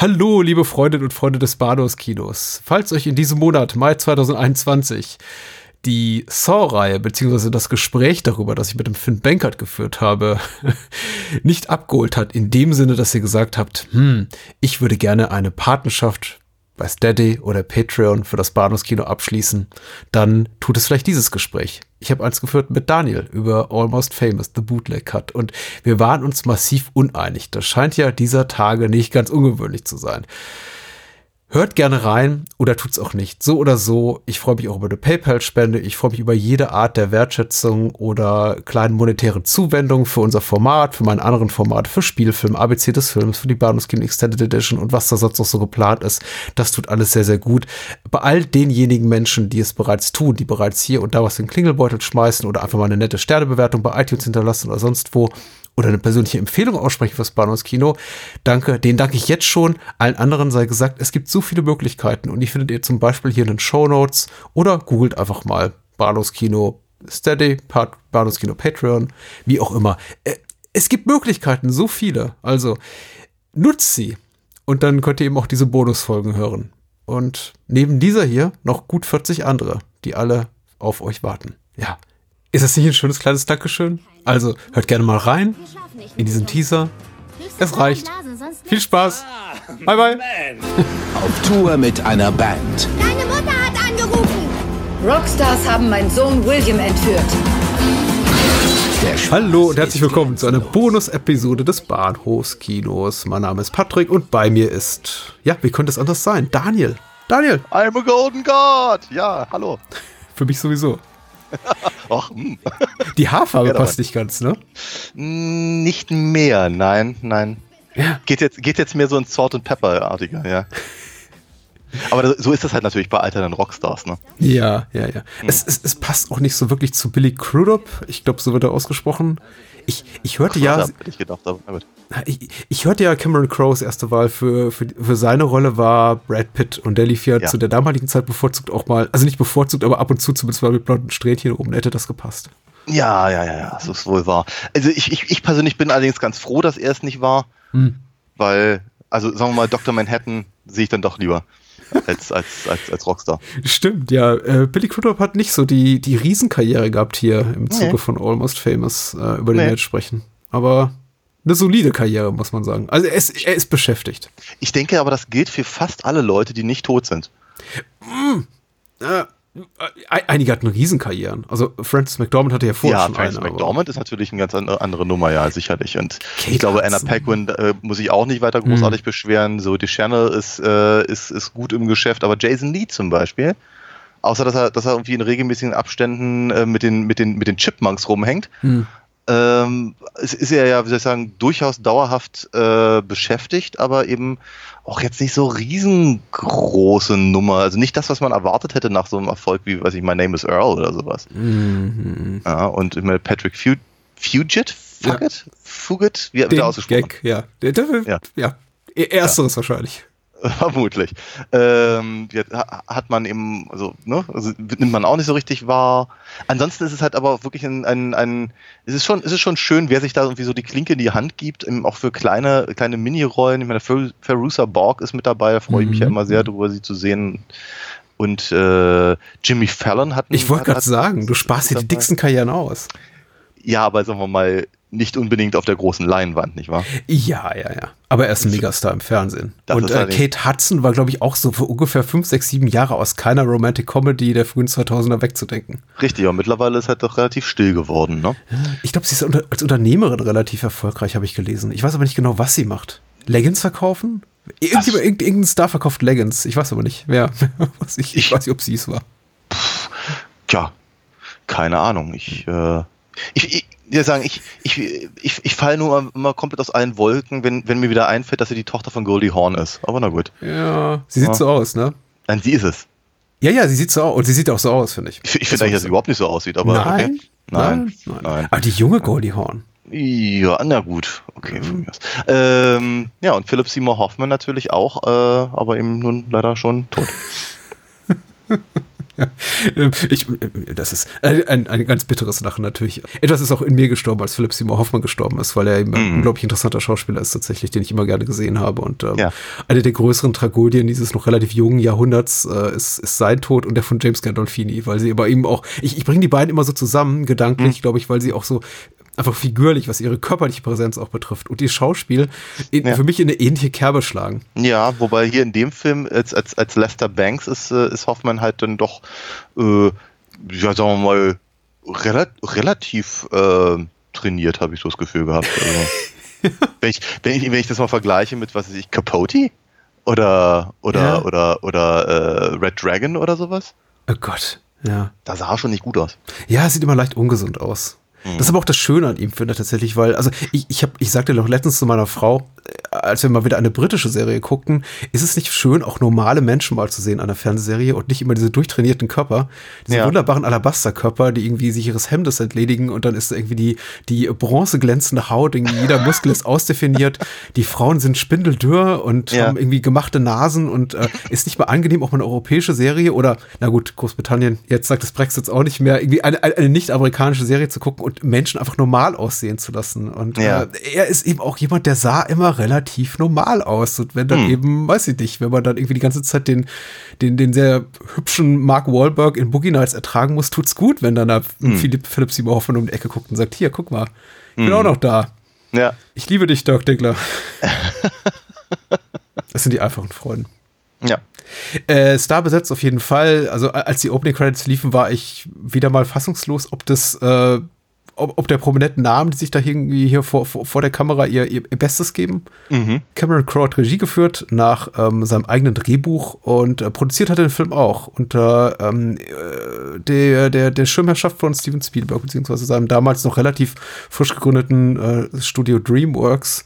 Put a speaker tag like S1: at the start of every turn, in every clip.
S1: Hallo, liebe Freundinnen und Freunde des Bahnhofskinos. Falls euch in diesem Monat, Mai 2021, die Saw-Reihe beziehungsweise das Gespräch darüber, das ich mit dem Finn Bankert geführt habe, nicht abgeholt hat, in dem Sinne, dass ihr gesagt habt, hm, ich würde gerne eine Partnerschaft bei Steady oder Patreon für das Bahnhofskino abschließen, dann tut es vielleicht dieses Gespräch. Ich habe eins geführt mit Daniel über Almost Famous, The Bootleg Cut und wir waren uns massiv uneinig. Das scheint ja dieser Tage nicht ganz ungewöhnlich zu sein. Hört gerne rein oder tut's auch nicht. So oder so, ich freue mich auch über eine PayPal-Spende. Ich freue mich über jede Art der Wertschätzung oder kleinen monetären Zuwendungen für unser Format, für meine anderen Formate, für Spielfilm, ABC des Films, für die Bahnhofskino Extended Edition und was da sonst noch so geplant ist. Das tut alles sehr, sehr gut. Bei all denjenigen Menschen, die es bereits tun, die bereits hier und da was in den Klingelbeutel schmeißen oder einfach mal eine nette Sternebewertung bei iTunes hinterlassen oder sonst wo, oder eine persönliche Empfehlung aussprechen fürs Bahnhofskino, danke, den danke ich jetzt schon. Allen anderen sei gesagt, es gibt so viele Möglichkeiten und die findet ihr zum Beispiel hier in den Show Notes oder googelt einfach mal Bahnhofskino Steady, Bahnhofskino Patreon, wie auch immer. Äh, es gibt Möglichkeiten, so viele. Also nutzt sie und dann könnt ihr eben auch diese Bonusfolgen hören. Und neben dieser hier noch gut 40 andere, die alle auf euch warten. Ja. Ist das nicht ein schönes kleines Dankeschön? Also hört gerne mal rein in diesen Teaser. Es reicht. Viel Spaß. Bye bye.
S2: Auf Tour mit einer Band.
S3: Deine Mutter hat angerufen.
S4: Rockstars haben meinen Sohn William entführt.
S1: Hallo und herzlich willkommen zu einer Bonus-Episode des Bahnhofskinos. Mein Name ist Patrick und bei mir ist, ja, wie könnte es anders sein? Daniel. Daniel.
S5: I'm a golden god. Ja, hallo.
S1: Für mich sowieso.
S5: Och, hm.
S1: Die Haarfarbe ja, passt nicht ganz, ne?
S5: Nicht mehr, nein, nein. Ja. Geht, jetzt, geht jetzt mehr so ein Salt and Pepper-artiger, ja. Aber so ist das halt natürlich bei alternden Rockstars, ne?
S1: Ja, ja, ja. Hm. Es, es, es, passt auch nicht so wirklich zu Billy Crudup. Ich glaube, so wird er ausgesprochen. Ich, ich hörte Ach, ja. Ich, gedacht, aber, ich, ich, hörte ja Cameron Crowes erste Wahl für, für, für seine Rolle war Brad Pitt und der lief ja, ja, zu der damaligen Zeit bevorzugt auch mal, also nicht bevorzugt, aber ab und zu zumindest mal mit blonden Strähnchen oben hätte das gepasst.
S5: Ja, ja, ja, ja, das ist wohl wahr. Also ich, ich, ich persönlich bin allerdings ganz froh, dass er es nicht war, hm. weil, also sagen wir mal, Dr. Manhattan sehe ich dann doch lieber als, als, als, als Rockstar.
S1: Stimmt, ja. Äh, Billy Crudup hat nicht so die, die Riesenkarriere gehabt hier im Zuge nee. von Almost Famous, äh, über den nee. wir jetzt sprechen. Aber eine solide Karriere, muss man sagen. Also er ist, er ist beschäftigt.
S5: Ich denke aber, das gilt für fast alle Leute, die nicht tot sind.
S1: Mm, äh, Einige hatten Riesenkarrieren. Also Francis McDormand hatte ja vorher ja, schon Francis
S5: eine. Francis McDormand ist natürlich eine ganz andere, andere Nummer, ja, sicherlich. Und Kate ich glaube, Anna Paquin äh, muss ich auch nicht weiter großartig hm. beschweren. So, die Channel ist, äh, ist, ist gut im Geschäft, aber Jason Lee zum Beispiel, außer dass er, dass er irgendwie in regelmäßigen Abständen äh, mit, den, mit, den, mit den Chipmunks rumhängt, hm ähm, es ist er ja, wie soll ich sagen, durchaus dauerhaft äh, beschäftigt, aber eben auch jetzt nicht so riesengroße Nummer. Also nicht das, was man erwartet hätte nach so einem Erfolg wie, weiß ich, My Name is Earl oder sowas. Mhm. Ja, und ich meine, Patrick Fug Fugit? Fugit? Ja. Fugit? Wie der ausgesprochen? Gag,
S1: ja. ja. ja. Ersteres ja. wahrscheinlich.
S5: Vermutlich. Ähm, hat man eben, also, ne, also nimmt man auch nicht so richtig wahr. Ansonsten ist es halt aber wirklich ein, ein, ein es ist schon, es ist schon schön, wer sich da irgendwie so die Klinke in die Hand gibt, eben auch für kleine, kleine Mini-Rollen. Ich meine, Ferusa Borg ist mit dabei, da freue ich mich ja mhm. immer sehr darüber, sie zu sehen. Und äh, Jimmy Fallon hat.
S1: Ich wollte gerade sagen, du sparst dir die dicksten Karrieren aus.
S5: Ja, aber sagen wir mal, nicht unbedingt auf der großen Leinwand, nicht wahr?
S1: Ja, ja, ja. Aber er ist ein Megastar im Fernsehen. Das und äh, Kate Hudson war, glaube ich, auch so für ungefähr fünf, sechs, sieben Jahre aus keiner Romantic Comedy der frühen 2000er wegzudenken.
S5: Richtig, aber mittlerweile ist halt doch relativ still geworden, ne?
S1: Ich glaube, sie ist als Unternehmerin relativ erfolgreich, habe ich gelesen. Ich weiß aber nicht genau, was sie macht. Leggings verkaufen? Irgendjemand, irgendein Star verkauft Leggings. Ich weiß aber nicht, wer. ich, ich, weiß nicht, ob sie es war.
S5: Tja, keine Ahnung. Ich, äh, ich, ja sagen, ich, ich, ich, ich falle nur immer komplett aus allen Wolken, wenn, wenn mir wieder einfällt, dass sie die Tochter von Goldie Horn ist. Aber na gut.
S1: Ja, sie sieht ja. so aus, ne?
S5: Nein, sie ist es.
S1: Ja, ja, sie sieht so aus. Und sie sieht auch so aus, finde ich.
S5: Ich, ich finde eigentlich, dass sie überhaupt nicht so aussieht, aber.
S1: Nein, okay. nein, nein, nein. Aber die junge Goldie Horn.
S5: Ja, na gut. Okay, mhm. ähm, Ja, und Philip Seymour Hoffman natürlich auch, äh, aber eben nun leider schon tot.
S1: ich, das ist ein, ein ganz bitteres Lachen natürlich. Etwas ist auch in mir gestorben, als Philipp Seymour Hoffmann gestorben ist, weil er eben ein mm. unglaublich interessanter Schauspieler ist tatsächlich, den ich immer gerne gesehen habe. Und ähm, ja. eine der größeren Tragödien dieses noch relativ jungen Jahrhunderts äh, ist, ist sein Tod und der von James Gandolfini, weil sie aber eben auch, ich, ich bringe die beiden immer so zusammen, gedanklich, mm. glaube ich, weil sie auch so einfach figürlich, was ihre körperliche Präsenz auch betrifft und ihr Schauspiel in, ja. für mich in eine ähnliche Kerbe schlagen.
S5: Ja, wobei hier in dem Film als, als, als Lester Banks ist, äh, ist Hoffmann halt dann doch, äh, ja, sagen wir mal, rela relativ äh, trainiert, habe ich so das Gefühl gehabt. Also, wenn, ich, wenn, ich, wenn ich das mal vergleiche mit, was weiß ich, Capote? Oder, oder, ja. oder, oder äh, Red Dragon oder sowas?
S1: Oh Gott, ja.
S5: Da sah er schon nicht gut aus.
S1: Ja, sieht immer leicht ungesund aus. Das ist aber auch das Schöne an ihm, finde ich tatsächlich, weil, also ich, ich, hab, ich sagte doch letztens zu meiner Frau, als wir mal wieder eine britische Serie guckten, ist es nicht schön, auch normale Menschen mal zu sehen an der Fernsehserie und nicht immer diese durchtrainierten Körper, diese ja. wunderbaren Alabasterkörper, die irgendwie sich ihres Hemdes entledigen und dann ist irgendwie die, die bronzeglänzende Haut, irgendwie jeder Muskel ist ausdefiniert, die Frauen sind spindeldürr und ja. haben irgendwie gemachte Nasen und äh, ist nicht mal angenehm, auch mal eine europäische Serie oder, na gut, Großbritannien, jetzt sagt das Brexit auch nicht mehr, irgendwie eine, eine nicht-amerikanische Serie zu gucken und Menschen einfach normal aussehen zu lassen. Und ja. äh, er ist eben auch jemand, der sah immer relativ normal aus. Und wenn dann hm. eben, weiß ich nicht, wenn man dann irgendwie die ganze Zeit den, den, den sehr hübschen Mark Wahlberg in Boogie Nights ertragen muss, tut's gut, wenn dann da hm. Philipp, Philipp Seymour Hoffmann um die Ecke guckt und sagt, hier, guck mal, ich bin hm. auch noch da. Ja. Ich liebe dich, Dirk Diggler. das sind die einfachen Freunde.
S5: Ja.
S1: Äh, Star besetzt auf jeden Fall. Also als die Opening Credits liefen, war ich wieder mal fassungslos, ob das äh, ob, ob der prominenten Namen, die sich da irgendwie hier vor, vor, vor der Kamera ihr, ihr, Bestes geben. Mhm. Cameron Crowe hat Regie geführt nach ähm, seinem eigenen Drehbuch und äh, produziert hat den Film auch unter ähm, äh, der, der, der Schirmherrschaft von Steven Spielberg, beziehungsweise seinem damals noch relativ frisch gegründeten äh, Studio DreamWorks.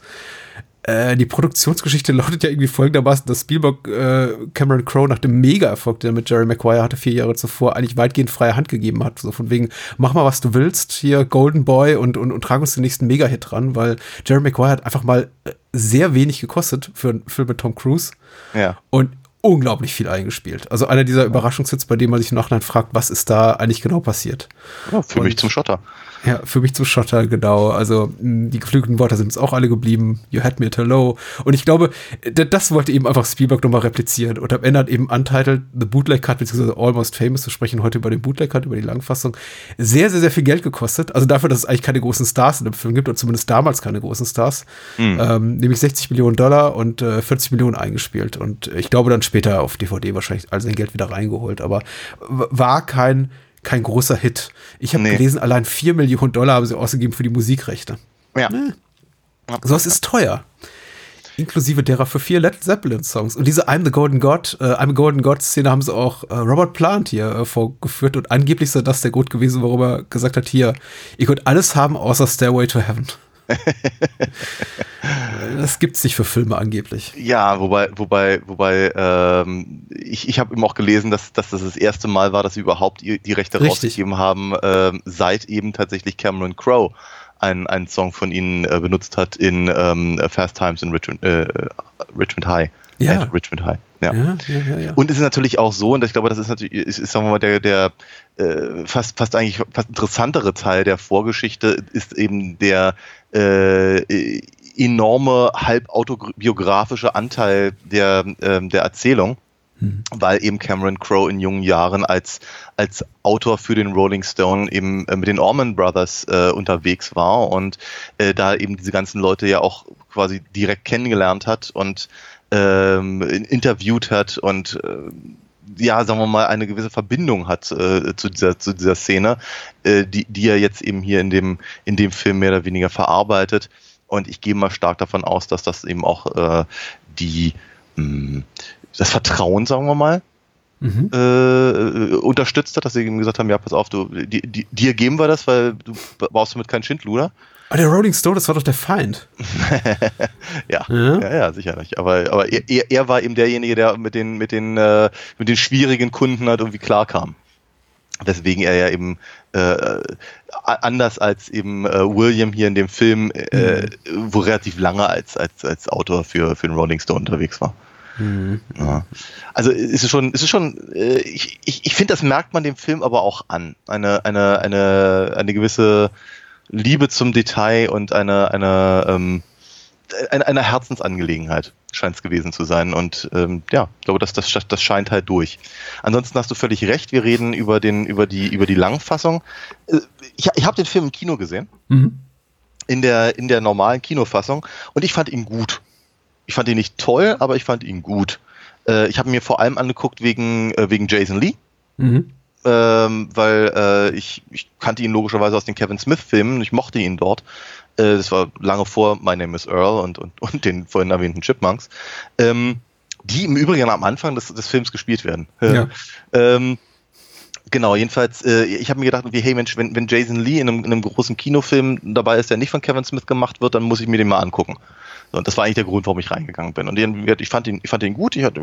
S1: Äh, die Produktionsgeschichte lautet ja irgendwie folgendermaßen, dass Spielberg äh, Cameron Crowe nach dem Mega-Erfolg, der mit Jerry Maguire hatte, vier Jahre zuvor, eigentlich weitgehend freie Hand gegeben hat. So von wegen, mach mal, was du willst, hier Golden Boy und, und, und trag uns den nächsten Mega-Hit ran, weil Jerry Maguire hat einfach mal äh, sehr wenig gekostet für einen Film mit Tom Cruise.
S5: Ja.
S1: Und unglaublich viel eingespielt. Also einer dieser Überraschungshits, bei dem man sich im Nachhinein fragt, was ist da eigentlich genau passiert.
S5: Ja, für und, mich zum Schotter.
S1: Ja, für mich zum Schotter, genau. Also die geflügelten Worte sind uns auch alle geblieben. You had me at hello. Und ich glaube, das wollte eben einfach Spielberg nochmal replizieren. Und am Ende hat eben Untitled, The Bootleg Cut, beziehungsweise Almost Famous, wir sprechen heute über den Bootleg Cut, über die Langfassung, sehr, sehr, sehr viel Geld gekostet. Also dafür, dass es eigentlich keine großen Stars in dem Film gibt, und zumindest damals keine großen Stars. Mhm. Ähm, nämlich 60 Millionen Dollar und äh, 40 Millionen eingespielt. Und ich glaube dann später auf DVD wahrscheinlich all sein Geld wieder reingeholt. Aber war kein kein großer Hit. Ich habe nee. gelesen, allein 4 Millionen Dollar haben sie ausgegeben für die Musikrechte.
S5: Ja. Nee.
S1: Sowas ist teuer. Inklusive derer für vier Led Zeppelin-Songs. Und diese I'm the Golden God, äh, I'm a Golden God-Szene haben sie auch äh, Robert Plant hier äh, vorgeführt und angeblich sei das der Grund gewesen, warum er gesagt hat, hier, ihr könnt alles haben außer Stairway to Heaven. Das gibt es nicht für Filme angeblich.
S5: Ja, wobei, wobei, wobei, ähm, ich, ich habe eben auch gelesen, dass, dass das das erste Mal war, dass sie überhaupt die Rechte Richtig. rausgegeben haben, ähm, seit eben tatsächlich Cameron Crowe einen, einen Song von ihnen äh, benutzt hat in ähm, Fast Times in Richmond, äh, Richmond High.
S1: Ja.
S5: Äh, Richmond High. Ja. Ja, ja, ja. Und es ist natürlich auch so, und ich glaube, das ist natürlich, ist, ist sagen wir mal, der, der äh, fast, fast eigentlich fast interessantere Teil der Vorgeschichte ist eben der äh, enorme halb autobiografische Anteil der, äh, der Erzählung. Mhm. Weil eben Cameron Crowe in jungen Jahren als, als Autor für den Rolling Stone eben äh, mit den Orman Brothers äh, unterwegs war und äh, da eben diese ganzen Leute ja auch quasi direkt kennengelernt hat und ähm, interviewt hat und äh, ja, sagen wir mal, eine gewisse Verbindung hat äh, zu, dieser, zu dieser Szene, äh, die, die er jetzt eben hier in dem, in dem Film mehr oder weniger verarbeitet. Und ich gehe mal stark davon aus, dass das eben auch äh, die, mh, hm, das Vertrauen, sagen wir mal, mhm. äh, unterstützt hat, dass sie ihm gesagt haben, ja, pass auf, du, die, die, dir geben wir das, weil du brauchst damit keinen Schindluder.
S1: Aber der Rolling Stone, das war doch der Feind.
S5: ja, ja, ja, ja, sicher nicht. Aber, aber er, er, war eben derjenige, der mit den, mit den, äh, mit den schwierigen Kunden halt irgendwie klarkam. Deswegen er ja eben äh, anders als eben äh, William hier in dem Film, äh, mhm. wo relativ lange als, als, als Autor für, für den Rolling Stone unterwegs war. Mhm. Ja. Also ist es schon, ist es schon, ich, ich, ich finde, das merkt man dem Film aber auch an. Eine, eine, eine, eine gewisse Liebe zum Detail und eine, eine, ähm, eine, eine Herzensangelegenheit scheint es gewesen zu sein. Und ähm, ja, ich glaube, das, das, das scheint halt durch. Ansonsten hast du völlig recht, wir reden über, den, über, die, über die Langfassung. Äh, ich, ich habe den Film im Kino gesehen. Mhm. In der, in der normalen Kinofassung und ich fand ihn gut. Ich fand ihn nicht toll, aber ich fand ihn gut. Äh, ich habe mir vor allem angeguckt wegen, äh, wegen Jason Lee. Mhm. Ähm, weil äh, ich, ich kannte ihn logischerweise aus den Kevin Smith-Filmen, ich mochte ihn dort. Äh, das war lange vor My Name is Earl und, und, und den vorhin erwähnten Chipmunks. Ähm, die im Übrigen am Anfang des, des Films gespielt werden. Ja. ähm, genau, jedenfalls, äh, ich habe mir gedacht, hey Mensch, wenn, wenn Jason Lee in einem, in einem großen Kinofilm dabei ist, der nicht von Kevin Smith gemacht wird, dann muss ich mir den mal angucken. So, und das war eigentlich der Grund, warum ich reingegangen bin. Und ich fand ihn, ich fand ihn gut. Ich, hatte,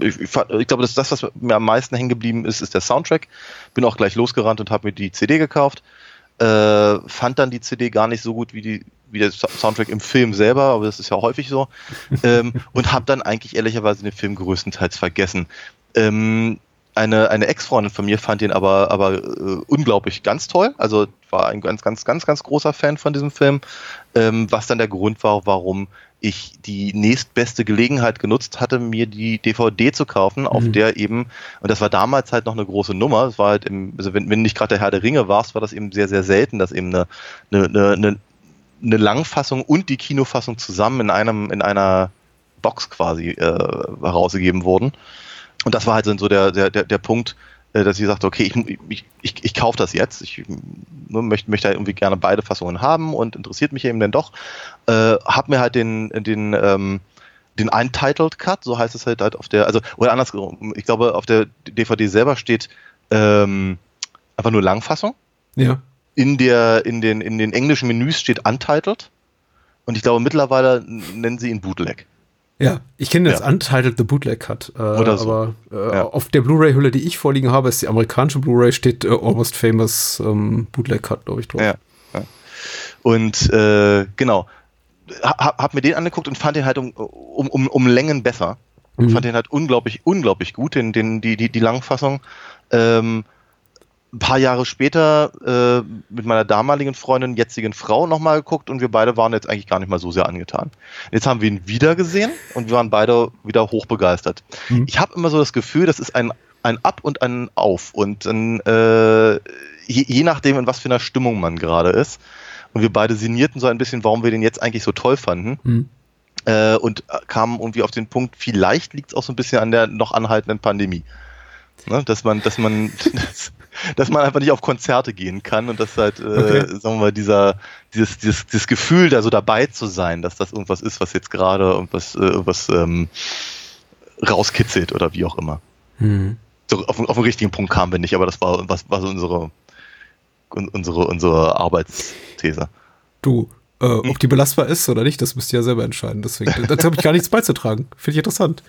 S5: ich, ich, fand, ich glaube, das, das, was mir am meisten hängen geblieben ist, ist der Soundtrack. Bin auch gleich losgerannt und habe mir die CD gekauft. Äh, fand dann die CD gar nicht so gut wie die wie der Soundtrack im Film selber, aber das ist ja häufig so. ähm, und habe dann eigentlich ehrlicherweise den Film größtenteils vergessen. Ähm, eine, eine Ex-Freundin von mir fand ihn aber, aber äh, unglaublich ganz toll. Also war ein ganz, ganz, ganz, ganz großer Fan von diesem Film. Ähm, was dann der Grund war, warum ich die nächstbeste Gelegenheit genutzt hatte, mir die DVD zu kaufen, auf mhm. der eben, und das war damals halt noch eine große Nummer, es war halt im, also wenn, wenn nicht gerade der Herr der Ringe warst, war das eben sehr, sehr selten, dass eben eine, eine, eine, eine Langfassung und die Kinofassung zusammen in einem, in einer Box quasi äh, herausgegeben wurden. Und das war halt so der, der, der, der Punkt, äh, dass ich sagte, okay, ich, ich, ich, ich kaufe das jetzt. Ich ne, möchte, möchte halt irgendwie gerne beide Fassungen haben und interessiert mich eben dann doch. Äh, hab mir halt den, den, ähm, den Untitled Cut, so heißt es halt, halt auf der, also, oder andersrum, ich glaube, auf der DVD selber steht ähm, einfach nur Langfassung.
S1: Ja.
S5: In, der, in, den, in den englischen Menüs steht Untitled. Und ich glaube, mittlerweile nennen sie ihn Bootleg.
S1: Ja, ich kenne das ja. Untitled The Bootleg Cut. Äh, Oder so. Aber äh, ja. auf der Blu-ray-Hülle, die ich vorliegen habe, ist die amerikanische Blu-ray, steht äh, Almost Famous ähm, Bootleg Cut, glaube ich, drauf. Ja. ja.
S5: Und äh, genau, hab, hab, mir den angeguckt und fand den halt um, um, um, um Längen besser. Mhm. Fand den halt unglaublich, unglaublich gut, den, den, die, die, die Langfassung. Ähm, ein paar Jahre später äh, mit meiner damaligen Freundin, jetzigen Frau nochmal geguckt und wir beide waren jetzt eigentlich gar nicht mal so sehr angetan. Jetzt haben wir ihn wieder gesehen und wir waren beide wieder hochbegeistert. Mhm. Ich habe immer so das Gefühl, das ist ein, ein Up und ein Auf und ein, äh, je, je nachdem, in was für einer Stimmung man gerade ist. Und wir beide sinnierten so ein bisschen, warum wir den jetzt eigentlich so toll fanden. Mhm. Äh, und kamen irgendwie auf den Punkt, vielleicht liegt es auch so ein bisschen an der noch anhaltenden Pandemie. Ne, dass man, dass man, dass, dass man einfach nicht auf Konzerte gehen kann und dass halt, äh, okay. sagen wir mal, dieser, dieses, dieses, dieses Gefühl, da so dabei zu sein, dass das irgendwas ist, was jetzt gerade irgendwas, äh, irgendwas ähm, rauskitzelt oder wie auch immer. Hm. So auf, auf den richtigen Punkt kamen wir nicht, aber das war, was, war so unsere, unsere, unsere Arbeitsthese.
S1: Du, äh, hm? ob die belastbar ist oder nicht, das müsst ihr ja selber entscheiden. Deswegen, dazu habe ich gar nichts beizutragen. Finde ich interessant.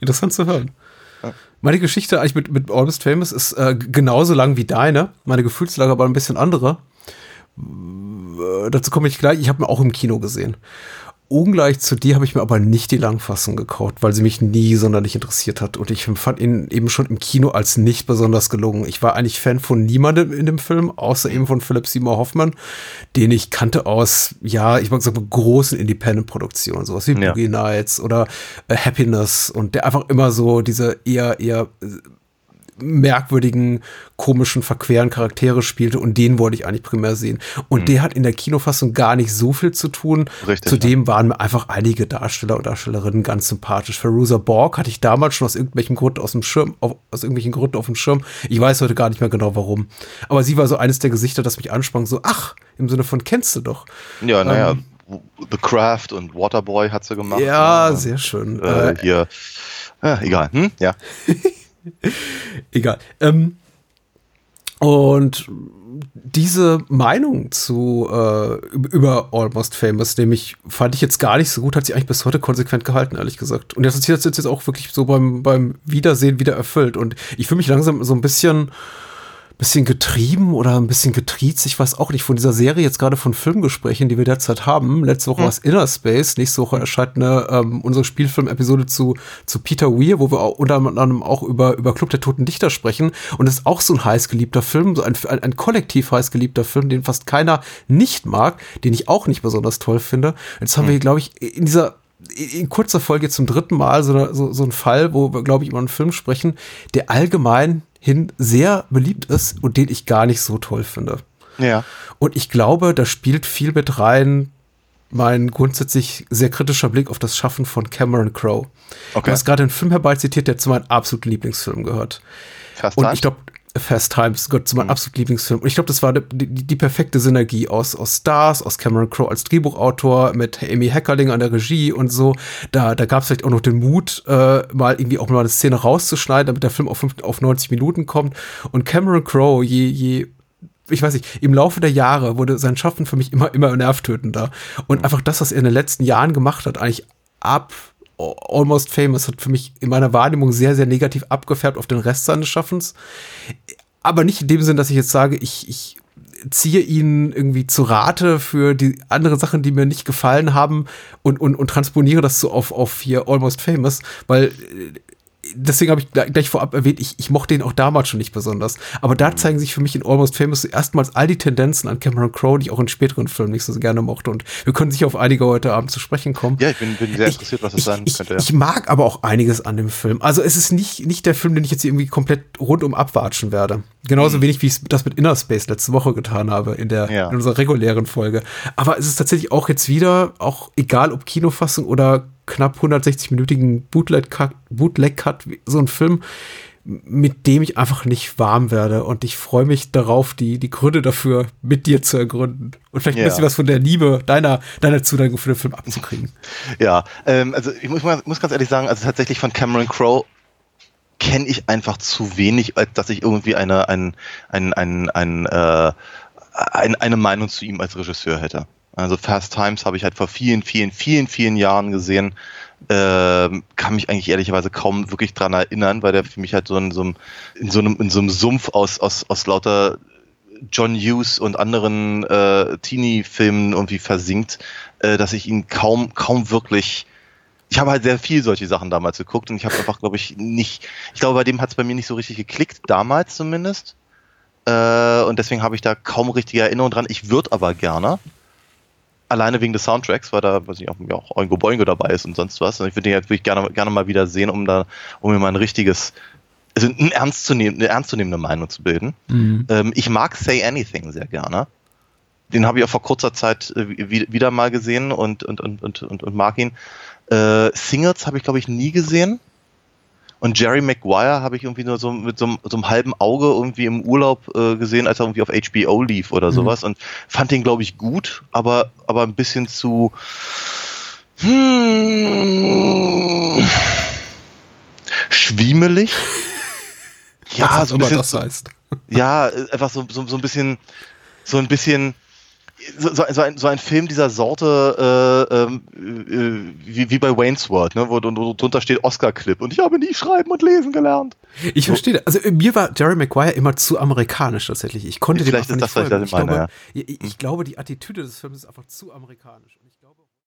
S1: Interessant zu hören. Meine Geschichte eigentlich mit, mit Almost Famous ist äh, genauso lang wie deine. Meine Gefühlslage aber ein bisschen andere. Äh, dazu komme ich gleich. Ich habe mir auch im Kino gesehen. Ungleich zu dir habe ich mir aber nicht die Langfassung gekauft, weil sie mich nie sonderlich interessiert hat. Und ich fand ihn eben schon im Kino als nicht besonders gelungen. Ich war eigentlich Fan von niemandem in dem Film, außer eben von Philip Seymour Hoffman, den ich kannte aus, ja, ich mag sagen, großen Independent-Produktionen, sowas wie ja. Boogie Nights oder äh, Happiness und der einfach immer so diese eher, eher merkwürdigen, komischen, verqueren Charaktere spielte und den wollte ich eigentlich primär sehen. Und mhm. der hat in der Kinofassung gar nicht so viel zu tun. Richtig, Zudem ja. waren mir einfach einige Darsteller und Darstellerinnen ganz sympathisch. Feruza Borg hatte ich damals schon aus irgendwelchen Gründen aus dem Schirm, auf, aus irgendwelchen Gründen auf dem Schirm. Ich weiß heute gar nicht mehr genau warum. Aber sie war so eines der Gesichter, das mich ansprang, so, ach, im Sinne von kennst du doch.
S5: Ja, naja. Ähm, The Craft und Waterboy hat sie gemacht.
S1: Ja, ja. sehr schön.
S5: Äh, äh hier, ja, egal, hm? ja.
S1: Egal. Ähm, und diese Meinung zu äh, über Almost Famous, nämlich fand ich jetzt gar nicht so gut, hat sich eigentlich bis heute konsequent gehalten, ehrlich gesagt. Und das ist jetzt, jetzt auch wirklich so beim, beim Wiedersehen wieder erfüllt. Und ich fühle mich langsam so ein bisschen bisschen getrieben oder ein bisschen getriezt. Ich weiß auch nicht von dieser Serie, jetzt gerade von Filmgesprächen, die wir derzeit haben. Letzte Woche hm. war es Inner Space, nächste Woche erscheint eine, ähm, unsere Spielfilm-Episode zu, zu Peter Weir, wo wir auch unter anderem auch über, über Club der Toten Dichter sprechen. Und es ist auch so ein heißgeliebter Film, so ein, ein, ein kollektiv heißgeliebter Film, den fast keiner nicht mag, den ich auch nicht besonders toll finde. Jetzt haben hm. wir, glaube ich, in dieser in kurzer Folge zum dritten Mal so, so, so ein Fall, wo wir, glaube ich, über einen Film sprechen, der allgemein hin sehr beliebt ist und den ich gar nicht so toll finde.
S5: Ja.
S1: Und ich glaube, da spielt viel mit rein mein grundsätzlich sehr kritischer Blick auf das Schaffen von Cameron Crowe. Okay. Du hast gerade einen Film herbeizitiert, der zu meinen absoluten Lieblingsfilmen gehört.
S5: Fast
S1: und ich glaube, Fast Times gehört zu meinem mhm. absoluten Lieblingsfilm. Und ich glaube, das war die, die, die, perfekte Synergie aus, aus Stars, aus Cameron Crowe als Drehbuchautor, mit Amy Heckerling an der Regie und so. Da, da gab es vielleicht auch noch den Mut, äh, mal irgendwie auch mal eine Szene rauszuschneiden, damit der Film auf, auf 90 Minuten kommt. Und Cameron Crowe, je, je ich weiß nicht, im Laufe der Jahre wurde sein Schaffen für mich immer, immer nervtötender. Und mhm. einfach das, was er in den letzten Jahren gemacht hat, eigentlich ab Almost Famous hat für mich in meiner Wahrnehmung sehr, sehr negativ abgefärbt auf den Rest seines Schaffens. Aber nicht in dem Sinn, dass ich jetzt sage, ich, ich ziehe ihn irgendwie zu Rate für die anderen Sachen, die mir nicht gefallen haben und, und, und transponiere das so auf, auf hier Almost Famous, weil deswegen habe ich gleich vorab erwähnt, ich, ich mochte den auch damals schon nicht besonders. Aber da mhm. zeigen sich für mich in Almost Famous erstmals all die Tendenzen an Cameron Crowe, die ich auch in späteren Filmen nicht so gerne mochte. Und wir können sicher auf einige heute Abend zu sprechen kommen.
S5: Ja, ich bin, bin sehr interessiert, was das sein
S1: ich,
S5: könnte.
S1: Ja. Ich mag aber auch einiges an dem Film. Also es ist nicht, nicht der Film, den ich jetzt irgendwie komplett rundum abwatschen werde. Genauso mhm. wenig, wie ich das mit Inner Space letzte Woche getan habe in der ja. in unserer regulären Folge. Aber es ist tatsächlich auch jetzt wieder, auch egal ob Kinofassung oder knapp 160-minütigen Bootleg-Cut, Bootleg -Cut, so ein Film, mit dem ich einfach nicht warm werde. Und ich freue mich darauf, die, die Gründe dafür mit dir zu ergründen. Und vielleicht ja. ein bisschen was von der Liebe deiner, deiner Zuneigung für den Film abzukriegen.
S5: Ja, ähm, also ich muss, muss ganz ehrlich sagen, also tatsächlich von Cameron Crowe kenne ich einfach zu wenig, als dass ich irgendwie eine, ein, ein, ein, ein, äh, ein, eine Meinung zu ihm als Regisseur hätte. Also Fast Times habe ich halt vor vielen, vielen, vielen, vielen Jahren gesehen. Ähm, kann mich eigentlich ehrlicherweise kaum wirklich dran erinnern, weil der für mich halt so in so einem, in so einem, in so einem Sumpf aus, aus, aus lauter John Hughes und anderen äh, Teenie-Filmen irgendwie versinkt, äh, dass ich ihn kaum, kaum wirklich. Ich habe halt sehr viel solche Sachen damals geguckt und ich habe einfach, glaube ich, nicht. Ich glaube, bei dem hat es bei mir nicht so richtig geklickt, damals zumindest. Äh, und deswegen habe ich da kaum richtige Erinnerung dran. Ich würde aber gerne alleine wegen des Soundtracks, weil da, weiß ich auch, ja, auch Oingo Boingo dabei ist und sonst was. Und ich würde den halt wirklich gerne, gerne mal wieder sehen, um da, um mir mal ein richtiges, also ein ernst zu nehmen, eine ernstzunehmende Meinung zu bilden. Mhm. Ähm, ich mag Say Anything sehr gerne. Den habe ich auch vor kurzer Zeit äh, wieder mal gesehen und, und, und, und, und, und mag ihn. Äh, Singles habe ich, glaube ich, nie gesehen. Und Jerry Maguire habe ich irgendwie nur so mit so, so, einem halben Auge irgendwie im Urlaub äh, gesehen, als er irgendwie auf HBO lief oder mhm. sowas. Und fand den, glaube ich, gut, aber, aber ein bisschen zu. Hmm, schwiemelig.
S1: Ja, so ein bisschen, das heißt.
S5: Ja, einfach so, so, so ein bisschen, so ein bisschen so, so, ein, so ein Film dieser Sorte äh, ähm, äh, wie, wie bei Wayne's World, ne, wo, wo drunter steht Oscar-Clip und ich habe nie schreiben und lesen gelernt.
S1: Ich verstehe. Also äh, mir war Jerry Maguire immer zu amerikanisch tatsächlich. Ich konnte
S5: Vielleicht
S1: dem
S5: ist das, was ich,
S1: meine, glaube, ja. ich, ich, glaube, die Attitüde des Films ist einfach zu amerikanisch.